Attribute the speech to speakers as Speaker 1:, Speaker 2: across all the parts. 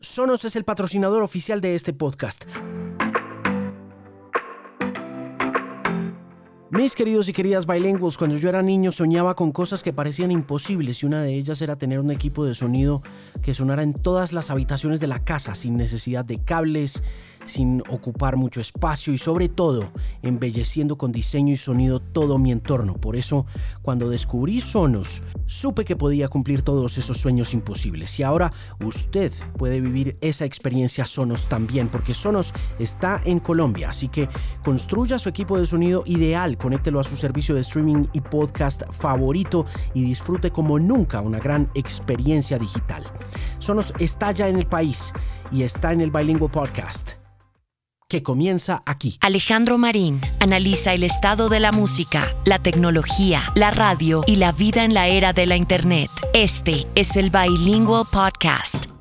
Speaker 1: Sonos es el patrocinador oficial de este podcast. Mis queridos y queridas bilingües, cuando yo era niño soñaba con cosas que parecían imposibles y una de ellas era tener un equipo de sonido que sonara en todas las habitaciones de la casa sin necesidad de cables, sin ocupar mucho espacio y sobre todo embelleciendo con diseño y sonido todo mi entorno. Por eso, cuando descubrí Sonos, supe que podía cumplir todos esos sueños imposibles. Y ahora usted puede vivir esa experiencia Sonos también, porque Sonos está en Colombia. Así que construya su equipo de sonido ideal, conéctelo a su servicio de streaming y podcast favorito y disfrute como nunca una gran experiencia digital. Sonos está ya en el país y está en el Bilingual Podcast que comienza aquí.
Speaker 2: Alejandro Marín analiza el estado de la música, la tecnología, la radio y la vida en la era de la Internet. Este es el Bilingual Podcast.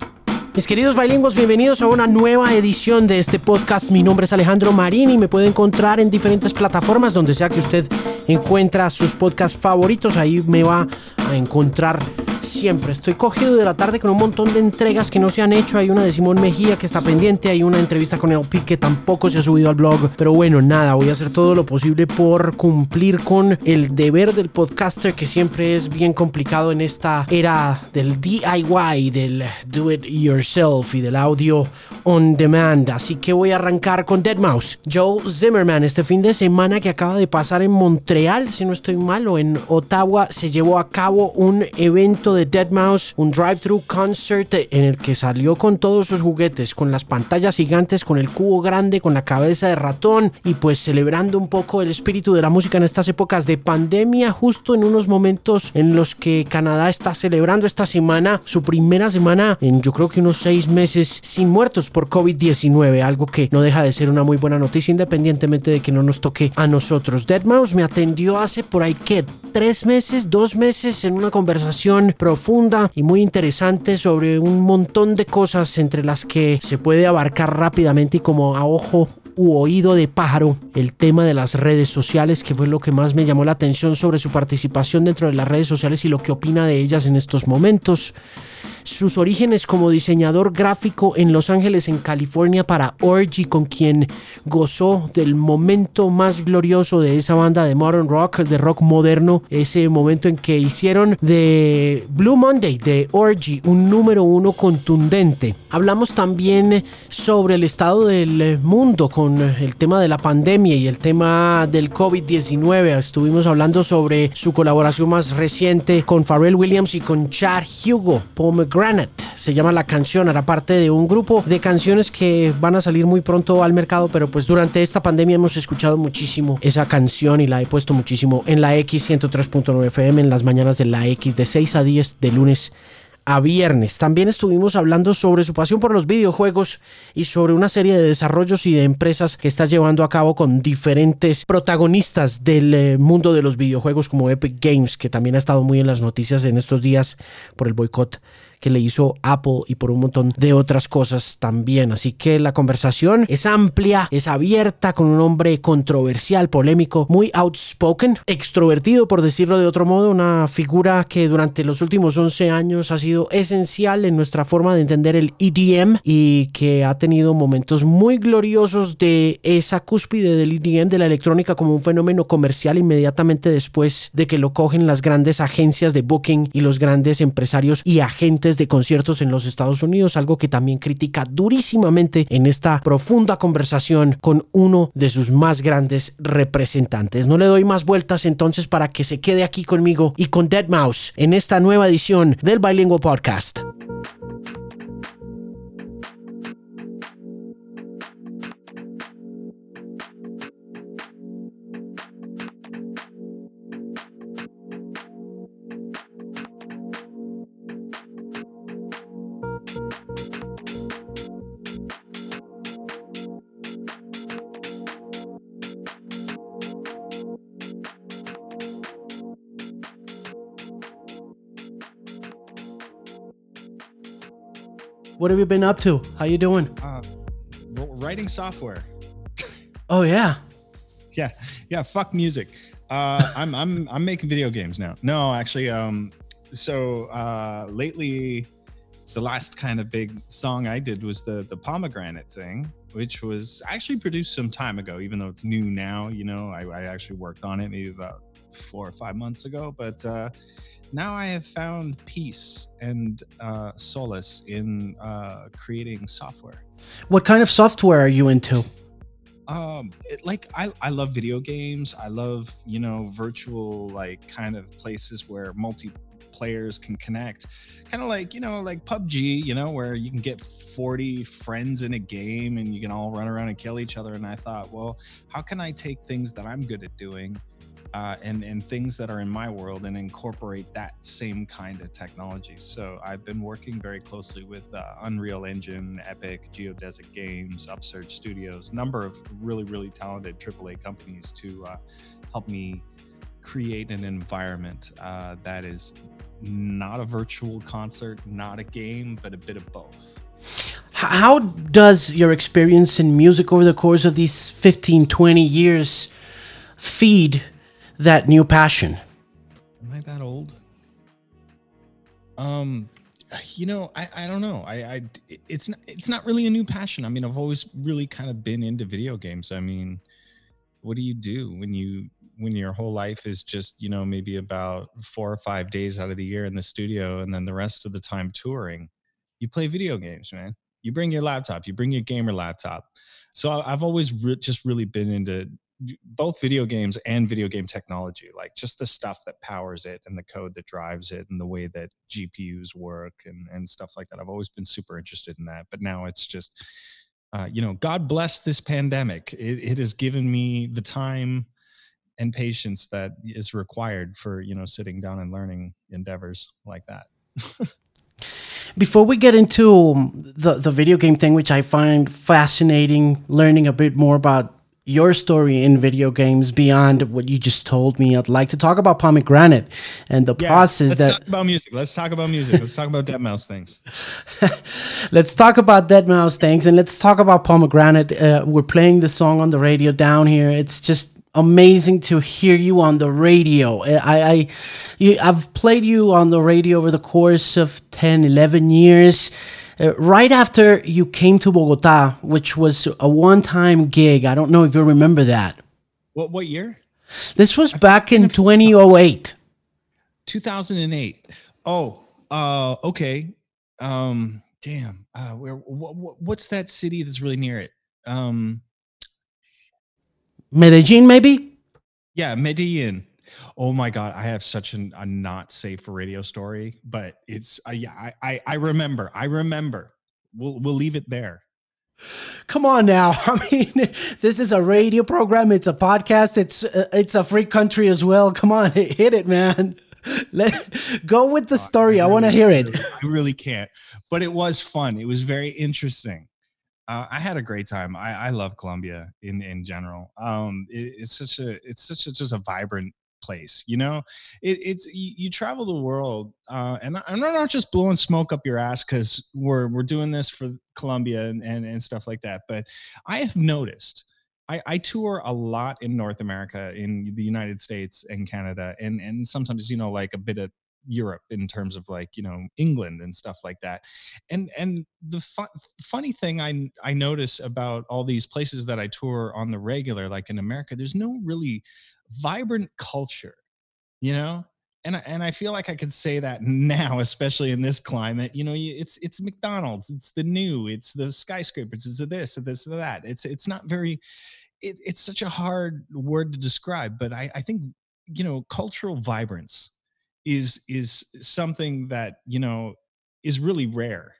Speaker 1: Mis queridos bilingües, bienvenidos a una nueva edición de este podcast. Mi nombre es Alejandro Marín y me puede encontrar en diferentes plataformas donde sea que usted encuentra sus podcasts favoritos. Ahí me va a encontrar siempre. Estoy cogido de la tarde con un montón de entregas que no se han hecho. Hay una de Simón Mejía que está pendiente. Hay una entrevista con LP que tampoco se ha subido al blog. Pero bueno, nada, voy a hacer todo lo posible por cumplir con el deber del podcaster que siempre es bien complicado en esta era del DIY, del do it yourself y del audio on demand. Así que voy a arrancar con Dead Mouse. Joel Zimmerman, este fin de semana que acaba de pasar en Montreal, si no estoy mal, o en Ottawa, se llevó a cabo un evento de Dead Mouse, un drive-thru concert en el que salió con todos sus juguetes, con las pantallas gigantes, con el cubo grande, con la cabeza de ratón y pues celebrando un poco el espíritu de la música en estas épocas de pandemia, justo en unos momentos en los que Canadá está celebrando esta semana su primera semana en yo creo que unos seis meses sin muertos por COVID-19, algo que no deja de ser una muy buena noticia independientemente de que no nos toque a nosotros. Dead Mouse me atendió hace por ahí que tres meses, dos meses en una conversación profunda y muy interesante sobre un montón de cosas entre las que se puede abarcar rápidamente y como a ojo u oído de pájaro el tema de las redes sociales, que fue lo que más me llamó la atención sobre su participación dentro de las redes sociales y lo que opina de ellas en estos momentos sus orígenes como diseñador gráfico en Los Ángeles, en California, para Orgy, con quien gozó del momento más glorioso de esa banda de modern rock, de rock moderno, ese momento en que hicieron de Blue Monday, de Orgy, un número uno contundente. Hablamos también sobre el estado del mundo con el tema de la pandemia y el tema del COVID-19. Estuvimos hablando sobre su colaboración más reciente con Pharrell Williams y con Chad Hugo, Pomegranate. Se llama la canción, hará parte de un grupo de canciones que van a salir muy pronto al mercado, pero pues durante esta pandemia hemos escuchado muchísimo esa canción y la he puesto muchísimo en la X 103.9 FM en las mañanas de la X de 6 a 10 de lunes a viernes. También estuvimos hablando sobre su pasión por los videojuegos y sobre una serie de desarrollos y de empresas que está llevando a cabo con diferentes protagonistas del eh, mundo de los videojuegos como Epic Games, que también ha estado muy en las noticias en estos días por el boicot que le hizo Apple y por un montón de otras cosas también. Así que la conversación es amplia, es abierta, con un hombre controversial, polémico, muy outspoken, extrovertido por decirlo de otro modo, una figura que durante los últimos 11 años ha sido esencial en nuestra forma de entender el EDM y que ha tenido momentos muy gloriosos de esa cúspide del EDM, de la electrónica como un fenómeno comercial inmediatamente después de que lo cogen las grandes agencias de booking y los grandes empresarios y agentes de conciertos en los Estados Unidos, algo que también critica durísimamente en esta profunda conversación con uno de sus más grandes representantes. No le doy más vueltas entonces para que se quede aquí conmigo y con Dead Mouse en esta nueva edición del Bilingual Podcast. What have you been up to? How you doing? Uh,
Speaker 3: writing software.
Speaker 1: oh yeah.
Speaker 3: Yeah, yeah. Fuck music. Uh, I'm I'm I'm making video games now. No, actually, um, so uh, lately, the last kind of big song I did was the the pomegranate thing, which was actually produced some time ago, even though it's new now. You know, I, I actually worked on it maybe about four or five months ago, but uh, now I have found peace and uh, solace in uh, creating software.
Speaker 4: What kind of software are you into?
Speaker 3: Um, it, like I, I love video games. I love you know virtual like kind of places where multi players can connect kind of like you know like pubg you know where you can get 40 friends in a game and you can all run around and kill each other and i thought well how can i take things that i'm good at doing uh, and and things that are in my world and incorporate that same kind of technology. So I've been working very closely with uh, Unreal Engine, Epic, Geodesic Games, Upsurge Studios, number of really really talented AAA companies to uh, help me create an environment uh, that is not a virtual concert, not a game, but a bit of both.
Speaker 4: How does your experience in music over the course of these 15, 20 years feed that new passion?
Speaker 3: Am I that old? Um, you know, I, I don't know. I, I it's not it's not really a new passion. I mean, I've always really kind of been into video games. I mean, what do you do when you when your whole life is just you know maybe about four or five days out of the year in the studio and then the rest of the time touring? You play video games, man. You bring your laptop. You bring your gamer laptop. So I've always re- just really been into both video games and video game technology like just the stuff that powers it and the code that drives it and the way that gpus work and, and stuff like that. I've always been super interested in that but now it's just uh, you know god bless this pandemic. It, it has given me the time and patience that is required for you know sitting down and learning endeavors like that.
Speaker 4: Before we get into the, the video game thing which i find fascinating learning a bit more about your story in video games beyond what you just told me. I'd like to talk about pomegranate and the yeah, process
Speaker 3: let's
Speaker 4: that.
Speaker 3: Talk about music. Let's talk about music. Let's talk about Deadmau5 things.
Speaker 4: let's talk about Deadmau5 things and let's talk about pomegranate. Uh, we're playing the song on the radio down here. It's just amazing to hear you on the radio. I, I you, I've played you on the radio over the course of 10, 11 years uh, right after you came to Bogota, which was a one-time gig. I don't know if you remember that.
Speaker 3: What what year?
Speaker 4: This was back in 2008.
Speaker 3: 2008. Oh, uh, okay. Um, damn. Uh, where? What, what's that city that's really near it? Um,
Speaker 4: Medellin, maybe.
Speaker 3: Yeah, Medellin. Oh my god, I have such an, a not safe for radio story, but it's uh, yeah, I, I I remember. I remember. We'll we'll leave it there.
Speaker 4: Come on now. I mean, this is a radio program. It's a podcast. It's uh, it's a free country as well. Come on, hit it, man. Let go with the story. I, really, I want to hear it.
Speaker 3: I really can't. But it was fun. It was very interesting. Uh, I had a great time. I, I love Colombia in in general. Um, it, it's such a it's such a just a vibrant place you know it, it's you, you, travel the world uh, and i'm not just blowing smoke up your ass because we're we're doing this for colombia and, and and stuff like that but i have noticed I, I tour a lot in North America, in the United States and Canada, and and sometimes you know like a bit of Europe in terms of like you know England and stuff like that. And and the fu- funny thing I I notice about all these places that I tour on the regular, like in America, there's no really vibrant culture, you know? And I, and I feel like I could say that now, especially in this climate. You know, it's it's McDonald's, it's the new, it's the skyscrapers, it's the this, it's this, it's that. It's it's not very. It, it's such a hard word to describe, but I, I think you know cultural vibrance is is something that you know is really rare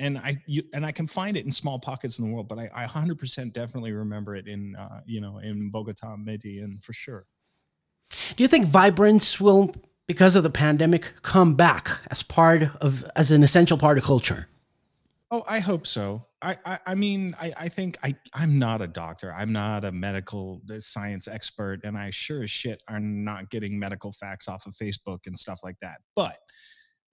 Speaker 3: and I you, and I can find it in small pockets in the world, but I, I 100% definitely remember it in uh, you know in Bogota, Medellin for sure.
Speaker 4: Do you think vibrance will, because of the pandemic, come back as part of as an essential part of culture?
Speaker 3: Oh, I hope so. I, I, I mean, I, I think I, I'm not a doctor. I'm not a medical uh, science expert, and I sure as shit are not getting medical facts off of Facebook and stuff like that. But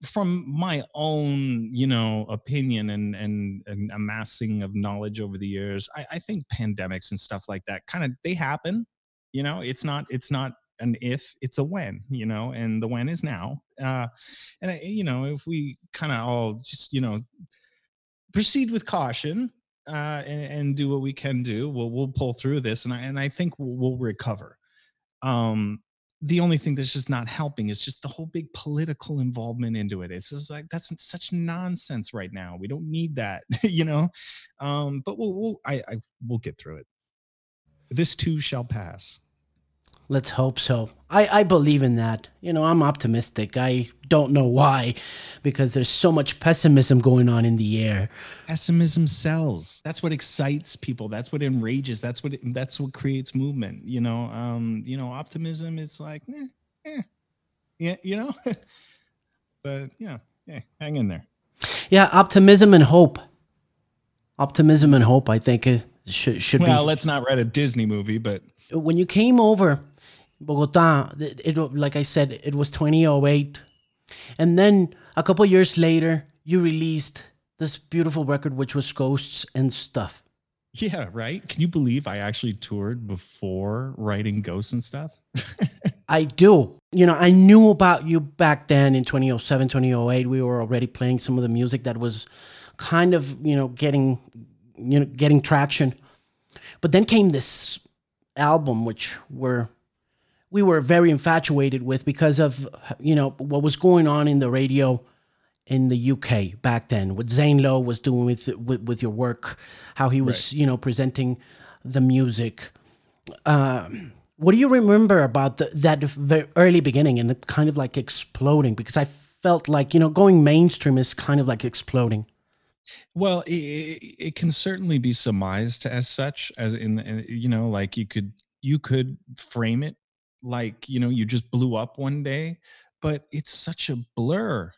Speaker 3: from my own you know opinion and and, and amassing of knowledge over the years I, I think pandemics and stuff like that kind of they happen you know it's not it's not an if it's a when you know and the when is now uh and I, you know if we kind of all just you know proceed with caution uh and, and, do what we can do we'll we'll pull through this and i and i think we'll, we'll recover um the only thing that's just not helping is just the whole big political involvement into it. It's just like that's such nonsense right now. We don't need that, you know. Um, but we'll, we'll I, I we'll get through it. This too shall pass.
Speaker 4: Let's hope so. I, I believe in that. You know, I'm optimistic. I don't know why, because there's so much pessimism going on in the air.
Speaker 3: Pessimism sells. That's what excites people. That's what enrages. That's what that's what creates movement. You know, um, you know, optimism is like, eh, eh. yeah, you know. but yeah, yeah, hang in there.
Speaker 4: Yeah, optimism and hope. Optimism and hope. I think it should should
Speaker 3: well,
Speaker 4: be.
Speaker 3: Well, let's not write a Disney movie, but
Speaker 4: when you came over Bogota, it, it, like I said, it was 2008. And then a couple years later, you released this beautiful record, which was Ghosts and Stuff.
Speaker 3: Yeah, right. Can you believe I actually toured before writing Ghosts and Stuff?
Speaker 4: I do. You know, I knew about you back then in 2007, 2008. We were already playing some of the music that was kind of, you know, getting, you know, getting traction. But then came this album, which were we were very infatuated with because of you know what was going on in the radio in the UK back then. What Zane Lowe was doing with with, with your work, how he was right. you know presenting the music. Um, what do you remember about the, that very early beginning and kind of like exploding? Because I felt like you know going mainstream is kind of like exploding.
Speaker 3: Well, it, it, can certainly be surmised as such, as in, in you know, like you could you could frame it like you know you just blew up one day but it's such a blur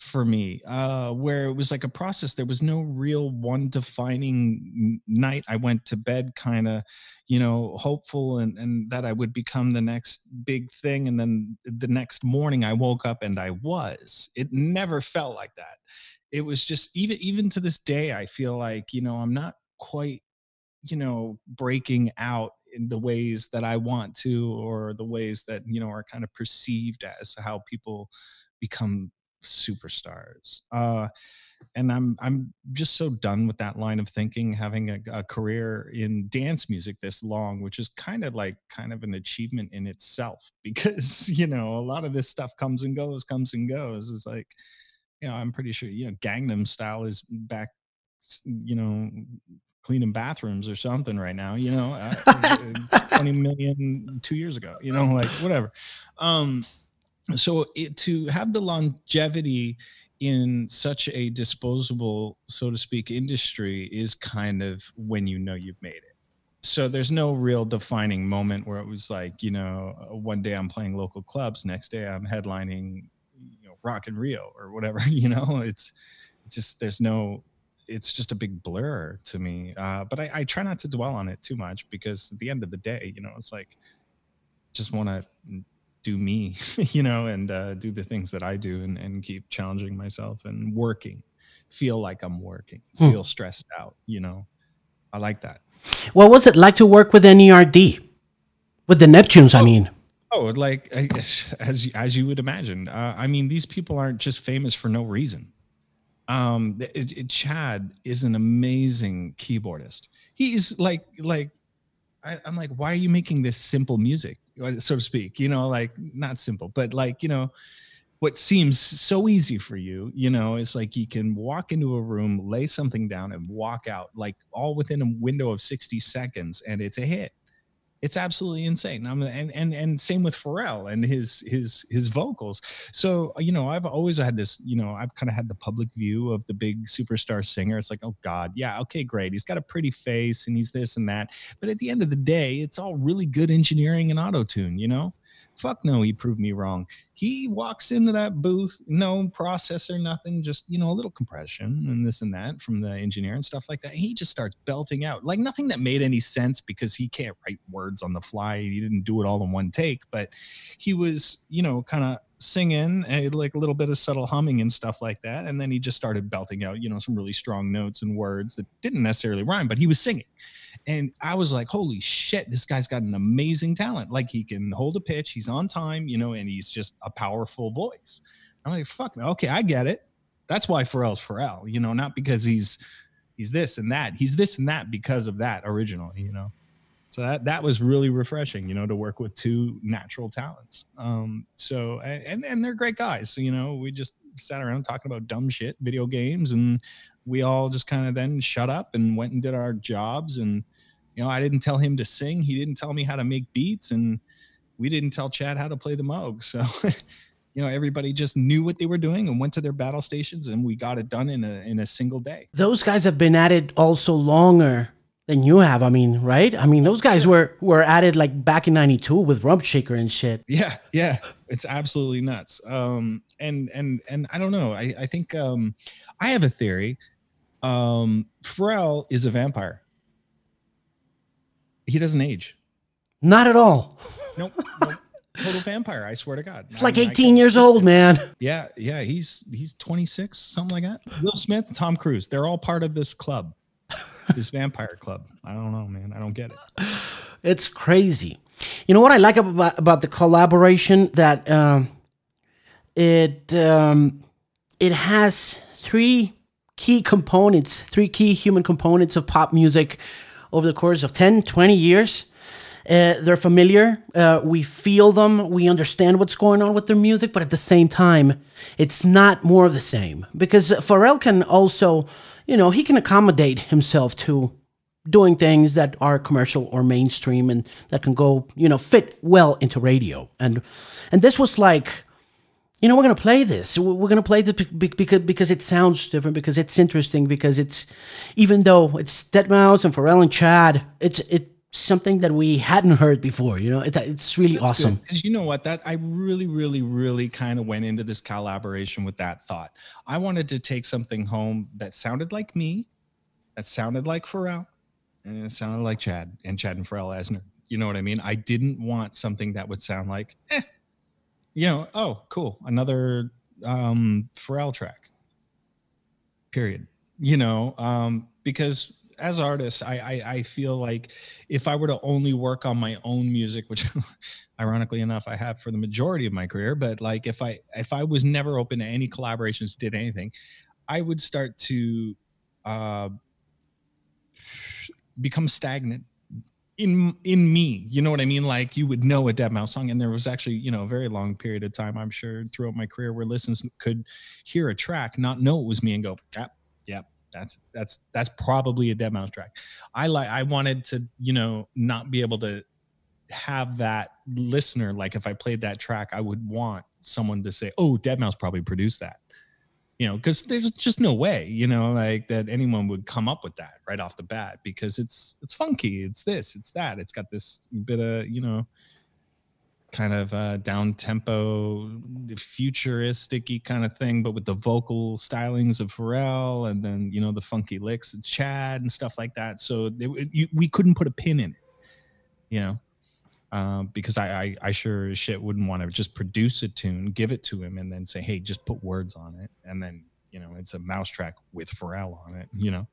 Speaker 3: for me uh where it was like a process there was no real one defining night i went to bed kind of you know hopeful and and that i would become the next big thing and then the next morning i woke up and i was it never felt like that. It was just even even to this day i feel like you know i'm not quite you know breaking out in the ways that I want to, or the ways that you know are kind of perceived as how people become superstars. Uh, and I'm I'm just so done with that line of thinking. Having a, a career in dance music this long, which is kind of like kind of an achievement in itself, because you know a lot of this stuff comes and goes, comes and goes. It's like, you know, I'm pretty sure you know Gangnam Style is back you know cleaning bathrooms or something right now, you know, uh, 20 million two years ago, you know, like whatever. Um, so it, to have the longevity in such a disposable, so to speak, industry is kind of when you know you've made it. So there's no real defining moment where it was like, you know, one day I'm playing local clubs, next day I'm headlining, you know, Rock in Rio or whatever, you know, it's just, there's no, it's just a big blur to me. Uh, but I, I, try not to dwell on it too much because at the end of the day, you know, it's like just want to do me, you know, and uh, do the things that I do and, and keep challenging myself and working. Feel like I'm working. Hmm. Feel stressed out. You know, I like that.
Speaker 4: What was it like to work with NERD? With the Neptunes, oh. I mean.
Speaker 3: Oh, like as as you would imagine. Uh, I mean, these people aren't just famous for no reason um it, it, chad is an amazing keyboardist. He's like like I, i'm like why are you making this simple music? So to speak you know like not simple but like you know what seems so easy for you you know is like you can walk into a room lay something down and walk out like all within a window of 60 seconds and it's a hit it's absolutely insane. I'm, and and and same with Pharrell and his his his vocals. So you know, I've always had this. You know, I've kind of had the public view of the big superstar singer. It's like, oh God, yeah, okay, great. He's got a pretty face and he's this and that. But at the end of the day, it's all really good engineering and auto tune. You know. Fuck no, he proved me wrong. He walks into that booth, no processor, nothing, just, you know, a little compression and this and that from the engineer and stuff like that. He just starts belting out like nothing that made any sense because he can't write words on the fly. He didn't do it all in one take, but he was, you know, kind of singing eh, like a little bit of subtle humming and stuff like that and then he just started belting out you know some really strong notes and words that didn't necessarily rhyme but he was singing and i was like holy shit this guy's got an amazing talent. Like he can hold a pitch he's on time you know and he's just a powerful voice. I'm like fuck okay i get it. That's why pharrell's pharrell you know not because he's he's this and that he's this and that because of that originally you know? So that that was really refreshing you know to work with two natural talents. Um so and and they're great guys so you know we just sat around talking about dumb shit video games and we all just kind of then shut up and went and did our jobs and you know i didn't tell him to sing he didn't tell me how to make beats and we didn't tell chad how to play the moog so you know everybody just knew what they were doing and went to their battle stations and we got it done in a in a single day
Speaker 4: Those guys have been at it also longer than you have. I mean, right? I mean, those guys were were at it like back in '92 with Rump Shaker and shit.
Speaker 3: yeah yeah it's absolutely nuts um and and and i don't know i i think um i have a theory um pharrell is a vampire. He doesn't age.
Speaker 4: Not at all.
Speaker 3: nope, nope. total vampire i swear to god.
Speaker 4: It's like 18 years old, man.
Speaker 3: yeah yeah he's he's 26 something like that. Will smith tom cruise they're all part of this club this vampire club. I don't know man. I don't get it.
Speaker 4: It's crazy. You know what I like about about the collaboration? That um, it um, it has three key components, three key human components of pop music over the course of 10, 20 years. Uh, they're familiar. Uh, we feel them. We understand what's going on with their music, but at the same time, it's not more of the same because Pharrell can also, you know, he can accommodate himself to doing things that are commercial or mainstream and that can go, you know, fit well into radio. And and this was like, you know, we're gonna play this. We're we're gonna play this bec- bec- because because it sounds different, because it's interesting, because it's even though it's Deadmau5 and Pharrell and Chad, it's it's something that we hadn't heard before. You know, it, it's really awesome.
Speaker 3: Because you know what? That I really, really, really kind of went into this collaboration with that thought. I wanted to take something home that sounded like me, that sounded like Pharrell, and it sounded like Chad and Chad and Pharrell Asner. You know what I mean? I didn't want something that would sound like, eh, you know, oh, cool, another um, Pharrell track. Period. You know, um, because as artists, I, I I feel like if I were to only work on my own music, which ironically enough I have for the majority of my career, but like if I if I was never open to any collaborations, did anything, I would start to uh, become stagnant in in me. You know what I mean? Like you would know a Deadmau5 song, and there was actually you know a very long period of time I'm sure throughout my career where listeners could hear a track, not know it was me, and go, yep, yep. That's that's that's probably a Deadmau5 track. I like I wanted to, you know, not be able to have that listener like if I played that track, I would want someone to say, "Oh, Deadmau5 probably produced that." You know, because there's just no way, you know, like that anyone would come up with that right off the bat because it's it's funky, it's this, it's that, it's got this bit of you know, kind of uh, down tempo, futuristic kind of thing, but with the vocal stylings of Pharrell and then you know the funky licks of Chad and stuff like that. So they, you, we couldn't put a pin in it, you know um, because I, I I sure as shit wouldn't want to just produce a tune, give it to him, and then say, hey, just put words on it, and then you know it's a mouse track with Pharrell on it, you know.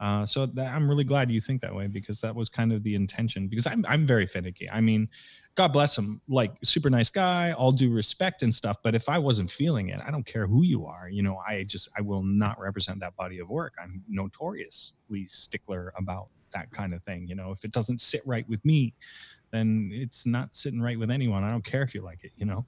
Speaker 3: Uh, so that, I'm really glad you think that way because that was kind of the intention. Because I'm I'm very finicky. I mean, God bless him, like super nice guy, all due respect and stuff. But if I wasn't feeling it, I don't care who you are. You know, I just I will not represent that body of work. I'm notoriously stickler about that kind of thing. You know, if it doesn't sit right with me, then it's not sitting right with anyone. I don't care if you like it, you know.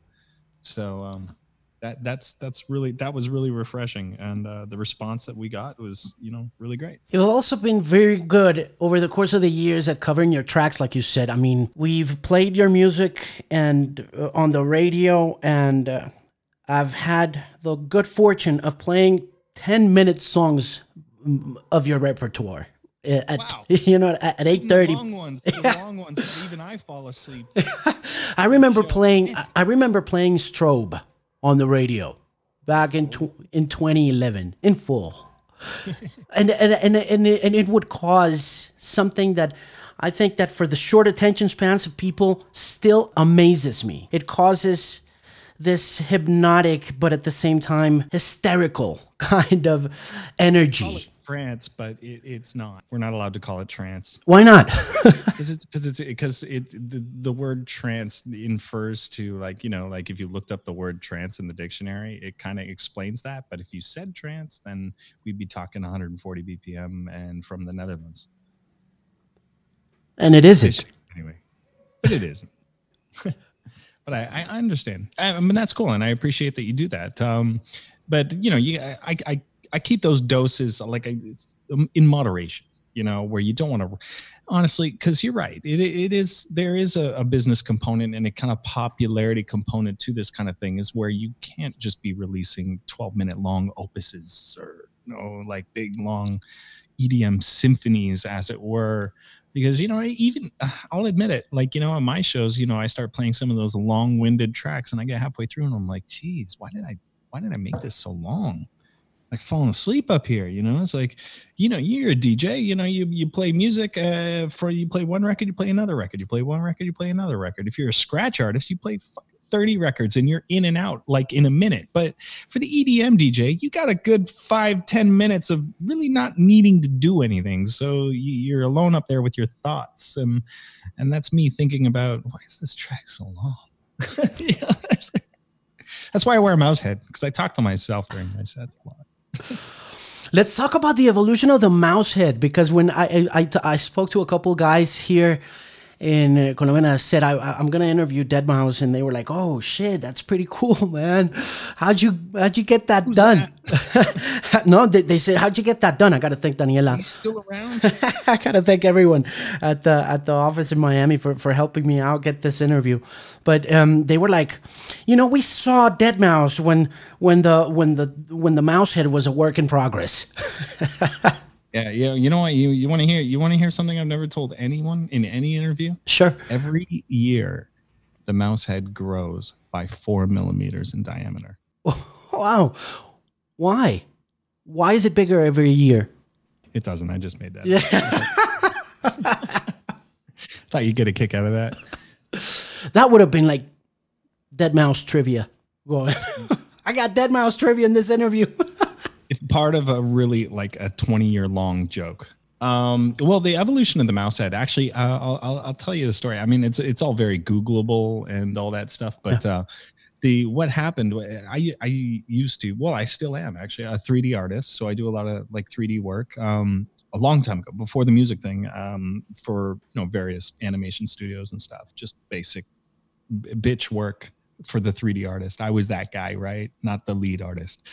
Speaker 3: So um, that that's that's really that was really refreshing, and uh, the response that we got was you know really great.
Speaker 4: You've also been very good over the course of the years at covering your tracks, like you said. I mean, we've played your music and uh, on the radio, and uh, I've had the good fortune of playing ten minute songs of your repertoire. At,
Speaker 3: Wow.
Speaker 4: You know, at, at eight thirty,
Speaker 3: long ones, the long ones. Even I fall asleep.
Speaker 4: I remember playing. I- I remember playing Strobe on the radio back in tw- in 2011 in full, and and and and and it would cause something that I think that for the short attention spans of people still amazes me. It causes this hypnotic, but at the same time hysterical kind of energy.
Speaker 3: Trance, but it, it's not. We're not allowed to call it trance.
Speaker 4: Why not?
Speaker 3: Because it's because it's because it the, the word trance infers to like you know like if you looked up the word trance in the dictionary, it kind of explains that. But if you said trance, then we'd be talking 140 BPM and from the Netherlands.
Speaker 4: and it isn't.
Speaker 3: anyway, but it isn't. but I, I understand. I, I mean, that's cool, and I appreciate that you do that. Um, but you know, you I I I keep those doses like I, in moderation. You know, where you don't want to. Honestly, because you're right, it, it is there is a, a business component and a kind of popularity component to this kind of thing is where you can't just be releasing 12 minute long opuses or you know like big long EDM symphonies, as it were, because you know even I'll admit it, like you know on my shows, you know I start playing some of those long-winded tracks, and I get halfway through, and I'm like, geez, why did I why did I make this so long? Like falling asleep up here, you know. It's like, you know, you're a DJ, you know, you you play music uh, for you play one record, you play another record, you play one record, you play another record. If you're a scratch artist, you play 30 records and you're in and out like in a minute. But for the EDM DJ, you got a good five ten minutes of really not needing to do anything. So you're alone up there with your thoughts. And and that's me thinking about why is this track so long? yeah, that's why I wear a mouse head because I talk to myself during my sets a lot.
Speaker 4: Let's talk about the evolution of the mouse head because when I I, I, I spoke to a couple guys here in Colombia, I said I, I'm gonna interview Deadmau5, and they were like, "Oh shit, that's pretty cool, man. How'd you how'd you get that
Speaker 3: Who's
Speaker 4: done?" no, they, they said, "How'd you get that done?" I got to thank Daniela.
Speaker 3: He's still around.
Speaker 4: I gotta thank everyone at the at the office in Miami for, for helping me out get this interview. But um, they were like, you know, we saw Deadmau5 when when the when the when the mouse head was a work in progress.
Speaker 3: Yeah, yeah. You know what? You you want to hear? You want to hear something I've never told anyone in any interview?
Speaker 4: sure.
Speaker 3: Every year, the mouse head grows by four millimeters in diameter.
Speaker 4: Wow. Why? Why is it bigger every year?
Speaker 3: It doesn't. I just made that.
Speaker 4: Yeah.
Speaker 3: Thought you'd get a kick out of that.
Speaker 4: That would have been like Deadmau5 trivia. Going. I got Deadmau5 trivia in this interview.
Speaker 3: It's part of a really like a 20 year long joke. Um, well, the evolution of the mouse head. Actually, uh, I'll, I'll I'll tell you the story. I mean, it's it's all very Googleable and all that stuff. But uh, the what happened? I I used to. Well, I still am actually a 3D artist. So I do a lot of like 3D work. Um, a long time ago, before the music thing, um, for you know various animation studios and stuff. Just basic bitch work for the 3D artist. I was that guy, right? Not the lead artist.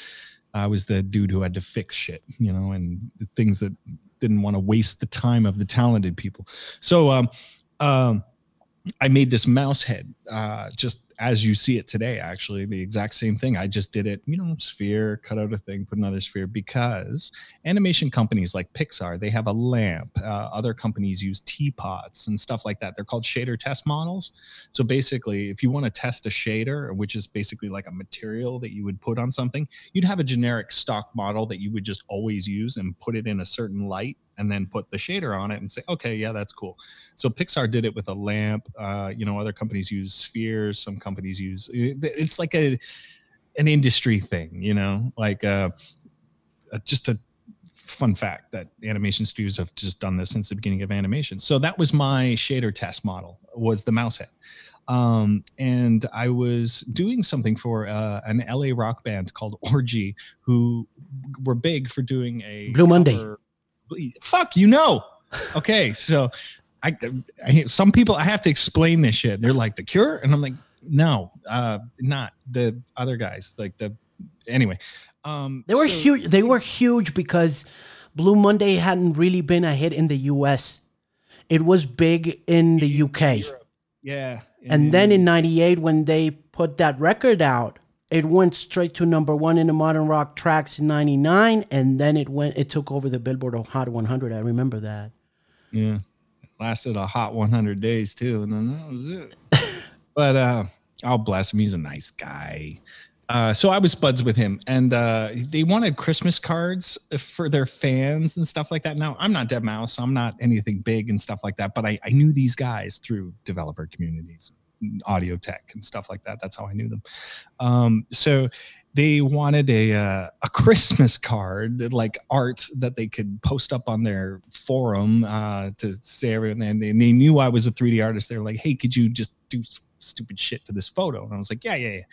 Speaker 3: I was the dude who had to fix shit, you know, and things that didn't want to waste the time of the talented people. So um, um, I made this mouse head, uh, just as you see it today. Actually, the exact same thing. I just did it, you know, sphere, cut out a thing, put another sphere, because animation companies like Pixar they have a lamp. Uh, other companies use teapots and stuff like that. They're called shader test models. So basically, if you want to test a shader, which is basically like a material that you would put on something, you'd have a generic stock model that you would just always use and put it in a certain light and then put the shader on it and say, okay, yeah, that's cool. So Pixar did it with a lamp. Uh, you know, other companies use spheres. Some companies use. It's like a an industry thing. You know, like uh, uh, just a fun fact that animation studios have just done this since the beginning of animation. So that was my shader test model. Was the mouse head. Um, and I was doing something for uh, an LA rock band called Orgy, who were big for doing a
Speaker 4: Blue Monday.
Speaker 3: Fuck, you know. Okay, so I, I some people I have to explain this shit. They're like the Cure, and I'm like, no, uh, not the other guys. Like the anyway. Um,
Speaker 4: They were
Speaker 3: so-
Speaker 4: huge. They were huge because Blue Monday hadn't really been a hit in the U.S. It was big in the UK,
Speaker 3: Yeah,
Speaker 4: and then in '98 when they put that record out, it went straight to number one in the modern rock tracks in '99, and then it went. It took over the Billboard Hot 100. I remember that.
Speaker 3: Yeah. Lasted a hot 100 days too. And then that was it. but uh, oh, bless him. He's a nice guy. Uh, so I was buds with him and uh, they wanted Christmas cards for their fans and stuff like that. Now, I'm not Deadmau5. I'm not anything big and stuff like that. But I, I knew these guys through developer communities. audio tech and stuff like that. That's how I knew them. Um, so they wanted a uh, a Christmas card, like art that they could post up on their forum uh, to say everything. And they, and they knew I was a 3D artist. They were like, "Hey, could you just do stupid shit to this photo?" And I was like, "Yeah, yeah, yeah."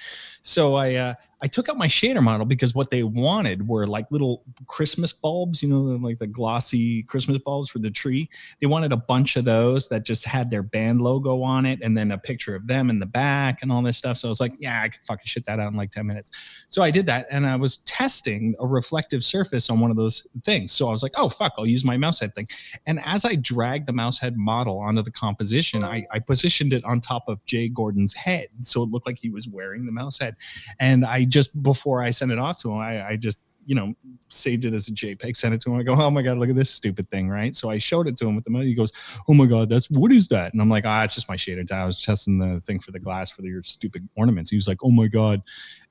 Speaker 3: So I uh, I took out my shader model because what they wanted were like little Christmas bulbs, you know, like the glossy Christmas bulbs for the tree. They wanted a bunch of those that just had their band logo on it and then a picture of them in the back and all this stuff. So I was like, yeah, I could fucking shit that out in like 10 minutes. So I did that and I was testing a reflective surface on one of those things. So I was like, oh, fuck, I'll use my mouse head thing. And as I dragged the mouse head model onto the composition, I, I positioned it on top of Jay Gordon's head. So it looked like he was wearing the mouse head. And I just before I sent it off to him, I, I just you know saved it as a JPEG, sent it to him. I go, oh my god, look at this stupid thing, right? So I showed it to him with the money. He goes, oh my god, that's what is that? And I'm like, ah, it's just my shader. I was testing the thing for the glass for your stupid ornaments. He was like, oh my god,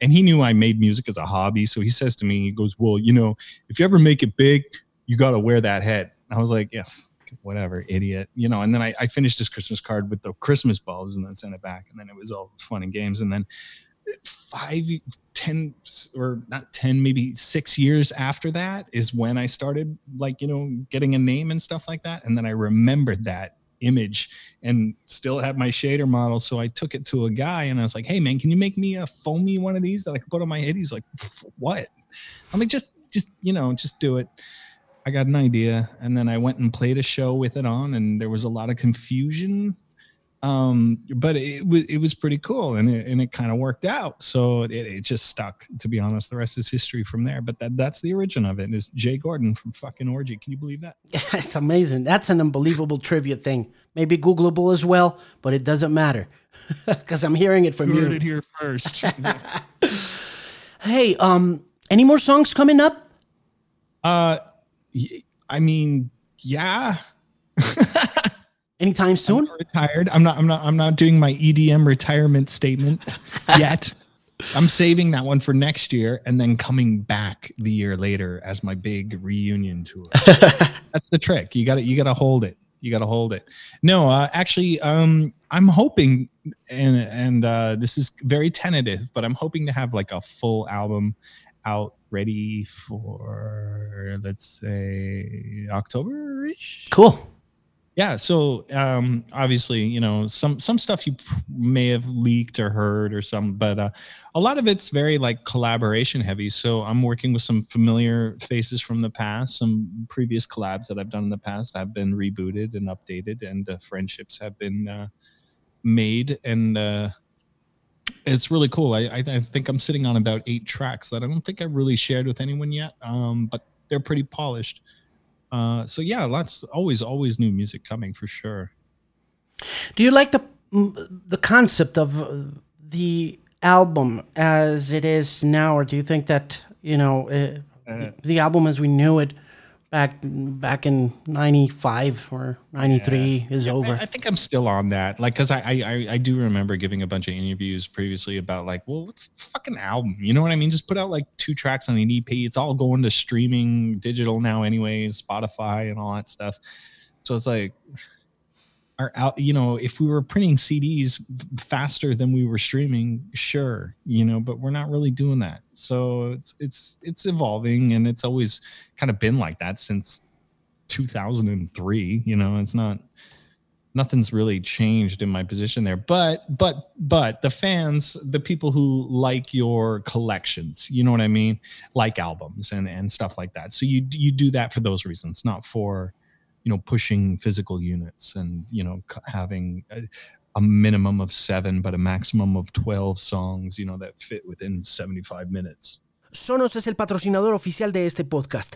Speaker 3: and he knew I made music as a hobby, so he says to me, he goes, well, you know, if you ever make it big, you got to wear that head. I was like, yeah, whatever, idiot, you know. And then I, I finished his Christmas card with the Christmas bulbs and then sent it back. And then it was all fun and games. And then five, ten, or not 10, maybe six years after that is when I started like, you know, getting a name and stuff like that. And then I remembered that image and still have my shader model. So I took it to a guy and I was like, hey man, can you make me a foamy one of these that I can put on my head? He's like, what? I'm like, just, just, you know, just do it. I got an idea. And then I went and played a show with it on, and there was a lot of confusion. Um, but it was it was pretty cool and it, and it kind of worked out. So it, it just stuck, to be honest. The rest is history from there. But that that's the origin of it is Jay Gordon from fucking Orgy. Can you believe that?
Speaker 4: it's amazing. That's an unbelievable trivia thing. Maybe Googleable as well, but it doesn't matter. Because I'm hearing it from
Speaker 3: you.
Speaker 4: Heard
Speaker 3: it here first.
Speaker 4: hey, um, any more songs coming up?
Speaker 3: Uh I mean, yeah.
Speaker 4: Anytime soon?
Speaker 3: I'm retired. I'm not. I'm not. I'm not doing my EDM retirement statement yet. I'm saving that one for next year and then coming back the year later as my big reunion tour. That's the trick. You got to you got to hold it. You got to hold it. No, uh, actually, um, I'm hoping, and and uh, this is very tentative, but I'm hoping to have like a full album out ready for let's say October-ish.
Speaker 4: Cool.
Speaker 3: Yeah, so um, obviously, you know, some some stuff you may have leaked or heard or some, but uh, a lot of it's very like collaboration heavy. So I'm working with some familiar faces from the past, some previous collabs that I've done in the past have been rebooted and updated, and uh, friendships have been uh, made, and uh, it's really cool. I, I, I think I'm sitting on about eight tracks that I don't think I've really shared with anyone yet, um, but they're pretty polished. Uh, so yeah, lots always always new music coming for sure.
Speaker 4: Do you like the the concept of uh, the album as it is now, or do you think that you know uh, uh, the album as we knew it back back in 95 or 93 yeah. is
Speaker 3: yeah,
Speaker 4: over.
Speaker 3: I, I, think i'm still on that. Like because I, I i do remember giving a bunch of interviews previously about like well what's fucking album? You know what i mean? Just put out like two tracks on an ep it's all going to streaming digital now anyways spotify and all that stuff. So it's like are out you know if we were printing cds faster than we were streaming sure you know but we're not really doing that. So it's it's it's evolving and it's always kind of been like that since 2003 you know it's not nothing's really changed in my position there. But but but the fans the people who like your collections you know what i mean? Like albums and and stuff like that. So you you do that for those reasons not for you know pushing physical units and you know having a, a, minimum of seven but a maximum of 12 songs you know that fit within 75 minutes.
Speaker 4: Sonos es el patrocinador oficial de este podcast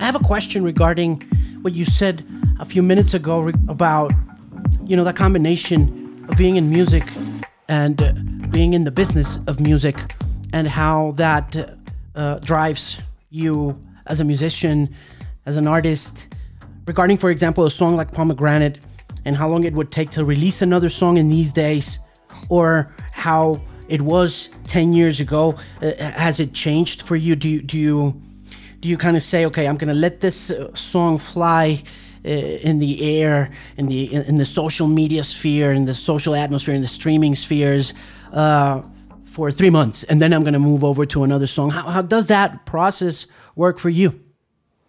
Speaker 4: I have a question regarding what you said a few minutes ago about, you know, that combination of being in music and uh, being in the business of music and how that uh, drives you as a musician, as an artist, regarding, for example, a song like Pomegranate and how long it would take to release another song in these days, or how it was 10 years ago. Uh, has it changed for you? Do you, do you, do you kind of say, okay, I'm going to let this uh, song fly? Uh, in the air, in the in the social media sphere, in the social atmosphere, in the streaming spheres, uh, for three months, and then I'm going to move over to another song. How, how does that process work for you?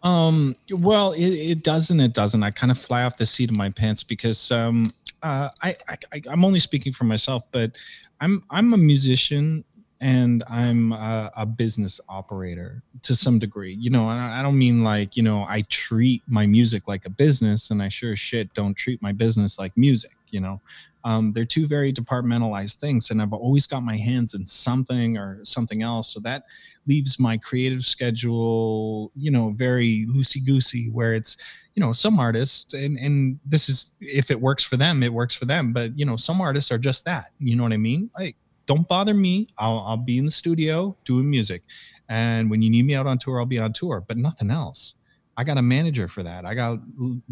Speaker 3: Um, well, it, it doesn't. It doesn't. I kind of fly off the seat of my pants because um, uh, I, I I'm only speaking for myself, but I'm I'm a musician and I'm a, a, business operator to some degree. You know, I, I don't mean like you know I treat my music like a business, and I sure as shit don't treat my business like music. You know, um, they're two very departmentalized things, and I've always got my hands in something or something else. So that leaves my creative schedule, you know, very loosey goosey. Where it's, you know, some artists, and and this is if it works for them, it works for them. But you know, some artists are just that. You know what I mean? Like don't bother me. I'll, I'll be in the studio doing music. And when you need me out on tour, I'll be on tour, but nothing else. I got a manager for that. I got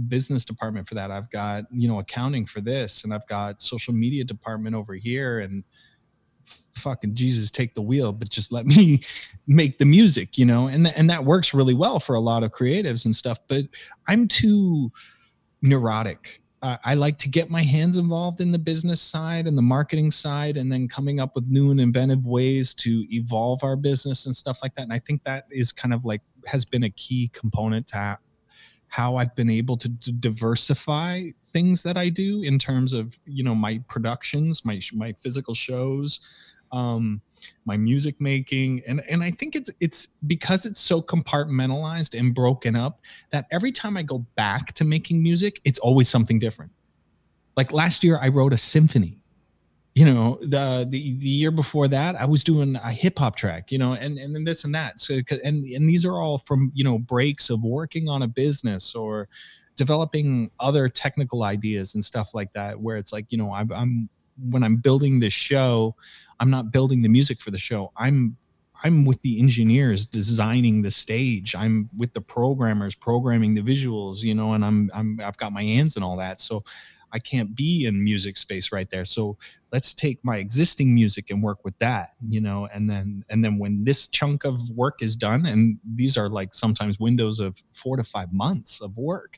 Speaker 3: business department for that. I've got, you know, accounting for this and I've got social media department over here and fucking Jesus take the wheel, but just let me make the music, you know? And, th- and that works really well for a lot of creatives and stuff, but I'm too neurotic I like to get my hands involved in the business side and the marketing side, and then coming up with new and inventive ways to evolve our business and stuff like that. And I think that is kind of like has been a key component to how I've been able to d- diversify things that I do in terms of you know my productions, my my physical shows, um, my music making, and and I think it's it's because it's so compartmentalized and broken up that every time I go back to making music, it's always something different. Like last year, I wrote a symphony. You know, the the the year before that, I was doing a hip hop track. You know, and and then this and that. So and and these are all from you know breaks of working on a business or developing other technical ideas and stuff like that where it's like you know I'm, I'm when i'm building this show i'm not building the music for the show. I'm i'm with the engineers designing the stage. I'm with the programmers programming the visuals you know and i'm i'm i've got my hands and all that. So i can't be in music space right there. So let's take my existing music and work with that you know and then and then when this chunk of work is done and these are like sometimes windows of 4 to 5 months of work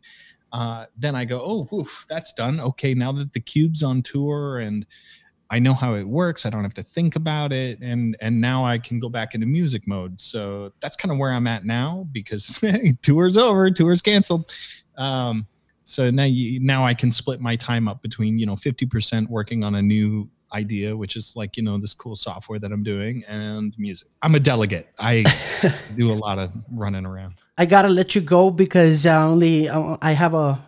Speaker 3: uh, then I go, oh, woof, that's done. Okay, now that the cube's on tour and I know how it works. I don't have to think about it, and and now I can go back into music mode. So that's kind of where I'm at now because tour's over, tour's canceled. Um, so now you, now I can split my time up between you know 50% working on a new idea, which is like you know this cool software that I'm doing, and music. I'm a delegate. I do a lot of running around.
Speaker 4: I gotta let you go because I only uh, I have a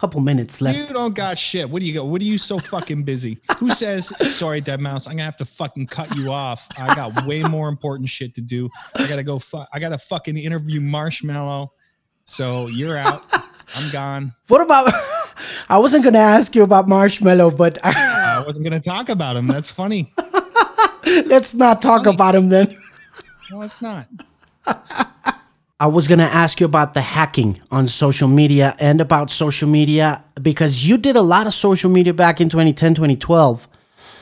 Speaker 4: couple minutes left.
Speaker 3: You don't got shit. What do you go? What are you so fucking busy? Who says sorry, Deadmau5, I'm gonna have to fucking cut you off. I got way more important shit to do. I gotta go. Fu- I gotta fucking interview Marshmello. So you're out. I'm gone.
Speaker 4: What about? I wasn't gonna ask you about Marshmello, but I,
Speaker 3: I wasn't gonna talk about him. That's funny.
Speaker 4: Let's not talk funny. about him then.
Speaker 3: No, it's not.
Speaker 4: I was going to ask you about the hacking on social media and about social media because you did a lot of social media back in 2010, 2012.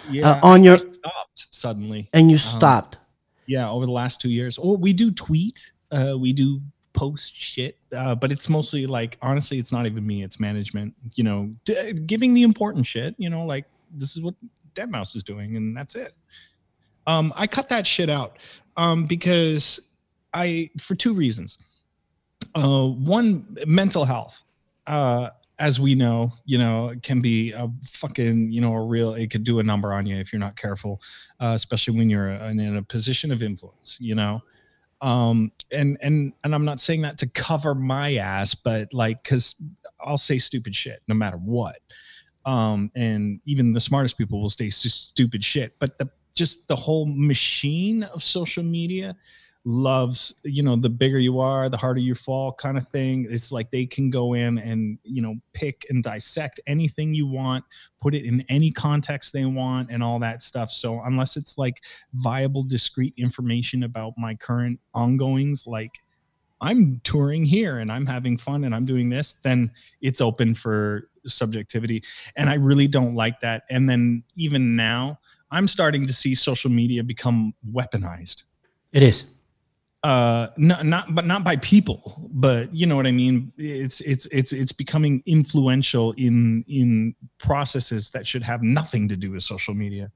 Speaker 3: Yeah, uh, on I, your I stopped suddenly.
Speaker 4: And you um, stopped.
Speaker 3: Yeah, over the last 2 years. Well, we do tweet, uh, we do post shit, uh, but it's mostly like honestly it's not even me, it's management, you know, d- giving the important shit, you know, like this is what Deadmau5 is doing and that's it. Um, I cut that shit out um, because I for two reasons. Uh, one, mental health. Uh, as we know, you know, can be a fucking, you know, a real. It could do a number on you if you're not careful, uh, especially when you're in, in a position of influence. You know, um, and and and I'm not saying that to cover my ass, but like, because I'll say stupid shit no matter what. Um, and even the smartest people will say stupid shit. But the just the whole machine of social media loves you know the bigger you are the harder you fall kind of thing. It's like they can go in and you know pick and dissect anything you want put it in any context they want and all that stuff. So unless it's like viable discrete information about my current ongoings like i'm touring here and i'm having fun and i'm doing this then it's open for subjectivity. And i really don't like that. And then even now i'm starting to see social media become weaponized.
Speaker 4: It is
Speaker 3: uh not not but not by people but you know what i mean? It's it's it's it's becoming influential in in processes that should have nothing to do with social media.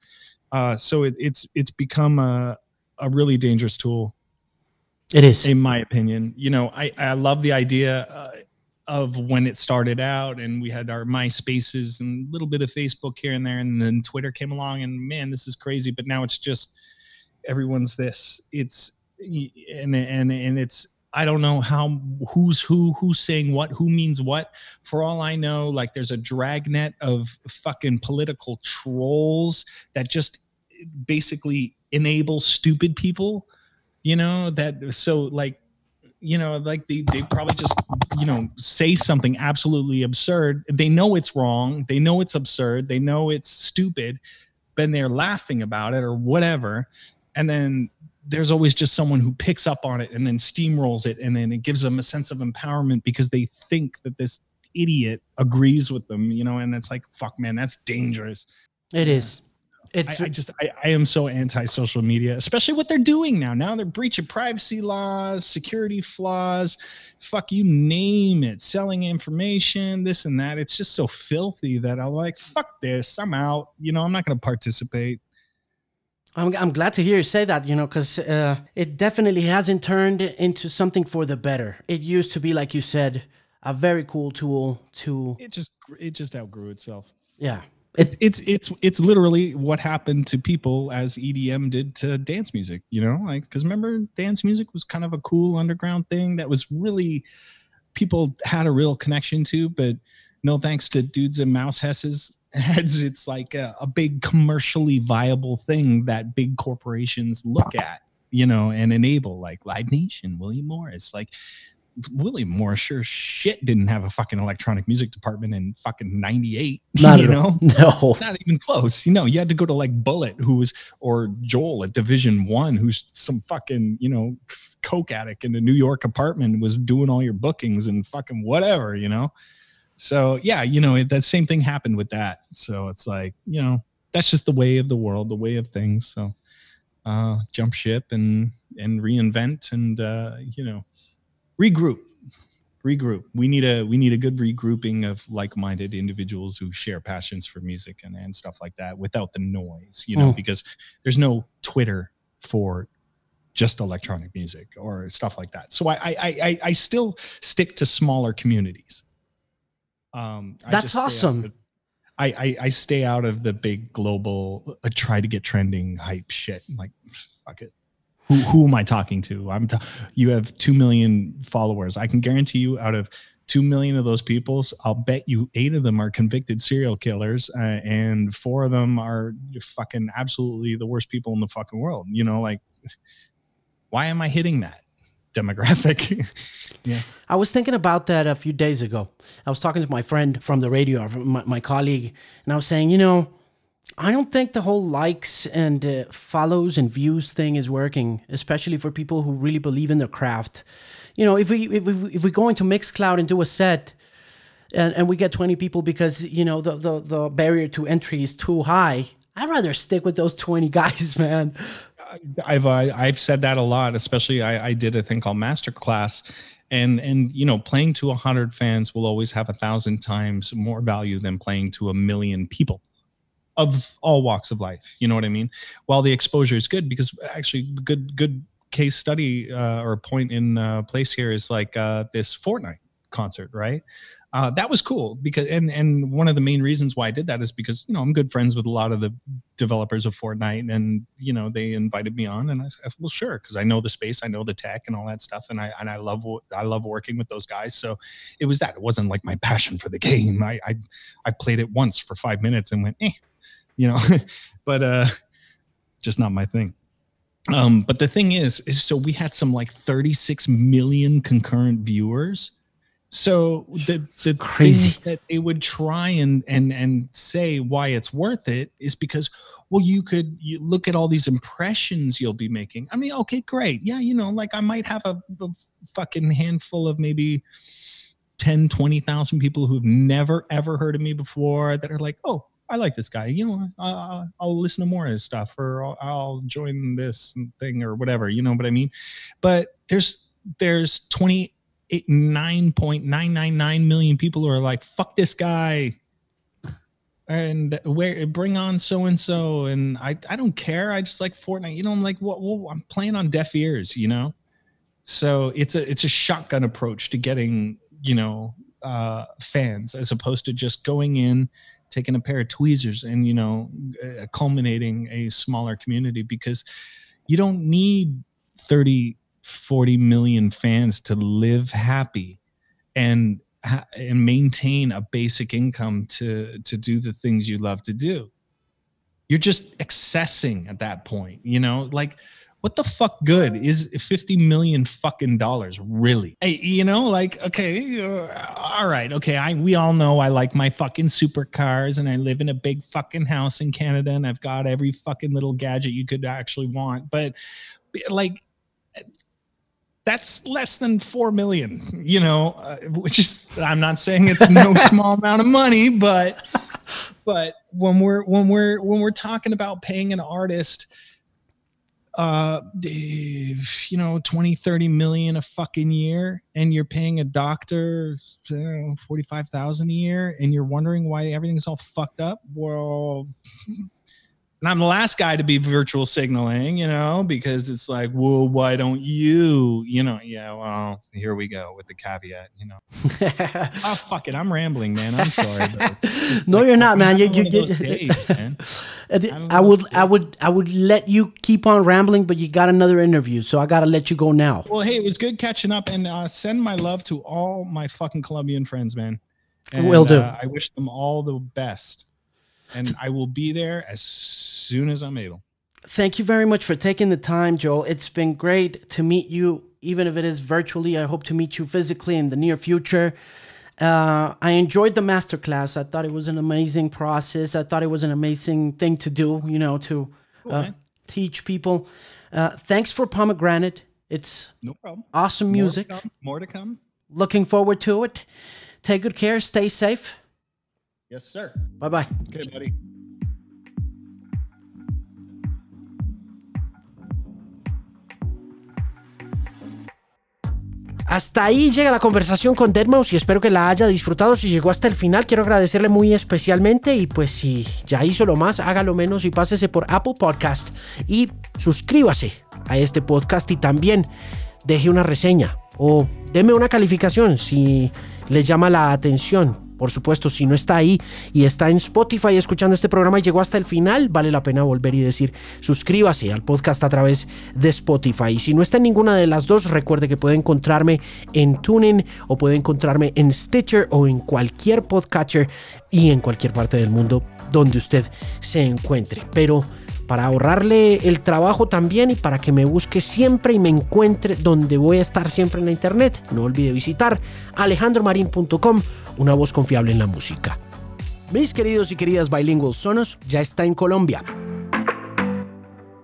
Speaker 3: Uh so it, it's it's become a a really dangerous tool.
Speaker 4: It is.
Speaker 3: In my opinion. You know i i love the idea uh, of when it started out and we had our myspaces and a little bit of facebook here and there and then twitter came along and man this is crazy but now it's just everyone's this. It's and and and it's I don't know how who's who who's saying what who means what. For all I know like there's a dragnet of fucking political trolls that just basically enable stupid people you know that so like you know like they, they probably just you know say something absolutely absurd. They know it's wrong. They know it's absurd. They know it's stupid. But they're laughing about it or whatever. And then there's always just someone who picks up on it and then steamrolls it and then it gives them a sense of empowerment because they think that this idiot agrees with them you know and it's like fuck man that's dangerous.
Speaker 4: It is.
Speaker 3: It's I, I just I, I, am so anti social media especially what they're doing now. Now they're breaching privacy laws security flaws fuck you name it selling information this and that. It's just so filthy that i'm like fuck this i'm out. You know i'm not going to participate
Speaker 4: I'm, I'm glad to hear you say that, you know, because uh, it definitely hasn't turned into something for the better. It used to be, like you said, a very cool tool to.
Speaker 3: It just it just outgrew itself.
Speaker 4: Yeah,
Speaker 3: it, it's it's it's literally what happened to people as EDM did to dance music. You know, like because remember, dance music was kind of a cool underground thing that was really people had a real connection to, but no thanks to dudes and mouse hesses heads it's like a, a, big commercially viable thing that big corporations look at you know and enable like live nation william morris like william morris sure shit didn't have a fucking electronic music department in fucking 98
Speaker 4: not
Speaker 3: you know?
Speaker 4: no.
Speaker 3: Not even close you know you had to go to like bullet who was or joel at division one who's some fucking you know coke addict in a new york apartment was doing all your bookings and fucking whatever you know so yeah, you know, that same thing happened with that. So it's like, you know, that's just the way of the world, the way of things. So uh jump ship and and reinvent and uh, you know, regroup. Regroup. We need a we need a good regrouping of like-minded individuals who share passions for music and, and stuff like that without the noise, you know, mm. because there's no Twitter for just electronic music or stuff like that. So I I I, I still stick to smaller communities
Speaker 4: um, That's awesome.
Speaker 3: I, I, I stay out of the big global uh, try to get trending hype shit. I'm like, fuck it. Who, who am I talking to? I'm. You have two million followers. I can guarantee you, out of two million of those people, I'll bet you eight of them are convicted serial killers, uh, and four of them are fucking absolutely the worst people in the fucking world. You know, like, why am I hitting that? Demographic.
Speaker 4: yeah. I was thinking about that a few days ago. I was talking to my friend from the radio, my, my colleague, and I was saying, you know, I don't think the whole likes and uh, follows and views thing is working, especially for people who really believe in their craft. You know, if we if we, if we go into Mixcloud and do a set, and, and we get 20 people because you know the, the the barrier to entry is too high, I'd rather stick with those 20 guys, man.
Speaker 3: I've uh, I've said that a lot, especially I, I did a thing called Masterclass, and and you know playing to a hundred fans will always have a thousand times more value than playing to a million people of all walks of life. You know what I mean? While the exposure is good, because actually good good case study uh, or point in uh, place here is like uh, this Fortnite concert, right? Uh, that was cool because and and one of the main reasons why I did that is because you know I'm good friends with a lot of the developers of Fortnite and you know they invited me on and I said well sure because I know the space I know the tech and all that stuff and I and I love I love working with those guys. So it was that. It wasn't like my passion for the game. I I, I played it once for five minutes and went eh you know but uh just not my thing. Um, but the thing is, is so we had some like 36 million concurrent viewers. So the, the
Speaker 1: crazy
Speaker 3: that they would try and and and say why it's worth it is because well you could you look at all these impressions you'll be making. I mean, okay, great. Yeah, you know, like I might have a, a fucking handful of maybe 10, 20,000 people who've never ever heard of me before that are like, "Oh, I like this guy. You know, uh, I'll listen to more of his stuff or I'll, I'll join this thing or whatever, you know what I mean?" But there's there's 20 eight, 9.999 million people who are like, fuck this guy. And where bring on so and so, and I I don't care. I just like Fortnite. You know, I'm like, what? Well, I'm playing on deaf ears. You know, so it's a it's a shotgun approach to getting you know uh, fans as opposed to just going in, taking a pair of tweezers, and you know, uh, culminating a smaller community because you don't need 30 40 million fans to live happy and and maintain a basic income to to do the things you love to do. You're just accessing at that point you know? Like what the fuck good is 50 million fucking dollars really? Hey you know like okay uh, all right okay i we all know i like my fucking supercars and i live in a big fucking house in canada and i've got every fucking little gadget you could actually want but like that's less than 4 million you know uh, which is i'm not saying it's no small amount of money but but when we're when we're when we're talking about paying an artist uh you know 20 30 million a fucking year and you're paying a doctor know, 45,000 a year and you're wondering why everything's all fucked up well and I'm the last guy to be virtual signaling, you know, because it's like, well, why don't you, you know, yeah, well, here we go with the caveat, you know. oh fuck it, I'm rambling, man. I'm sorry.
Speaker 1: no, like, you're not, man. You, you, you days, man. I would, I would, I would let you keep on rambling, but you got another interview, so I got to let you go now.
Speaker 3: Well, hey, it was good catching up, and uh, send my love to all my fucking Colombian friends, man. And,
Speaker 1: Will do.
Speaker 3: Uh, I wish them all the best and I will be there as soon as I'm able.
Speaker 1: Thank you very much for taking the time, Joel. It's been great to meet you, even if it is virtually. I hope to meet you physically in the near future. Uh, I enjoyed the masterclass. I thought it was an amazing process. I thought it was an amazing thing to do, you know, to uh, teach people. Uh, thanks for Pomegranate. It's
Speaker 3: no problem.
Speaker 1: Awesome music.
Speaker 3: More to, More to come.
Speaker 1: Looking forward to it. Take good care. Stay safe.
Speaker 3: Yes, sir.
Speaker 1: Bye bye.
Speaker 3: Okay, buddy.
Speaker 1: Hasta ahí llega la conversación con Deadmau5 y espero que la haya disfrutado. Si llegó hasta el final, quiero agradecerle muy especialmente. Y pues si ya hizo lo más, hágalo menos y pásese por Apple Podcast y suscríbase a este podcast y también deje una reseña o deme una calificación si les llama la atención. Por supuesto, si no está ahí y está en Spotify escuchando este programa y llegó hasta el final, vale la pena volver y decir suscríbase al podcast a través de Spotify. Y si no está en ninguna de las dos, recuerde que puede encontrarme en TuneIn o puede encontrarme en Stitcher o en cualquier podcatcher y en cualquier parte del mundo donde usted se encuentre. Pero para ahorrarle el trabajo también y para que me busque siempre y me encuentre donde voy a estar siempre en la internet. No olvide visitar alejandromarin.com una voz confiable en la música. Mis queridos y queridas Bilingual Sonos ya está en Colombia.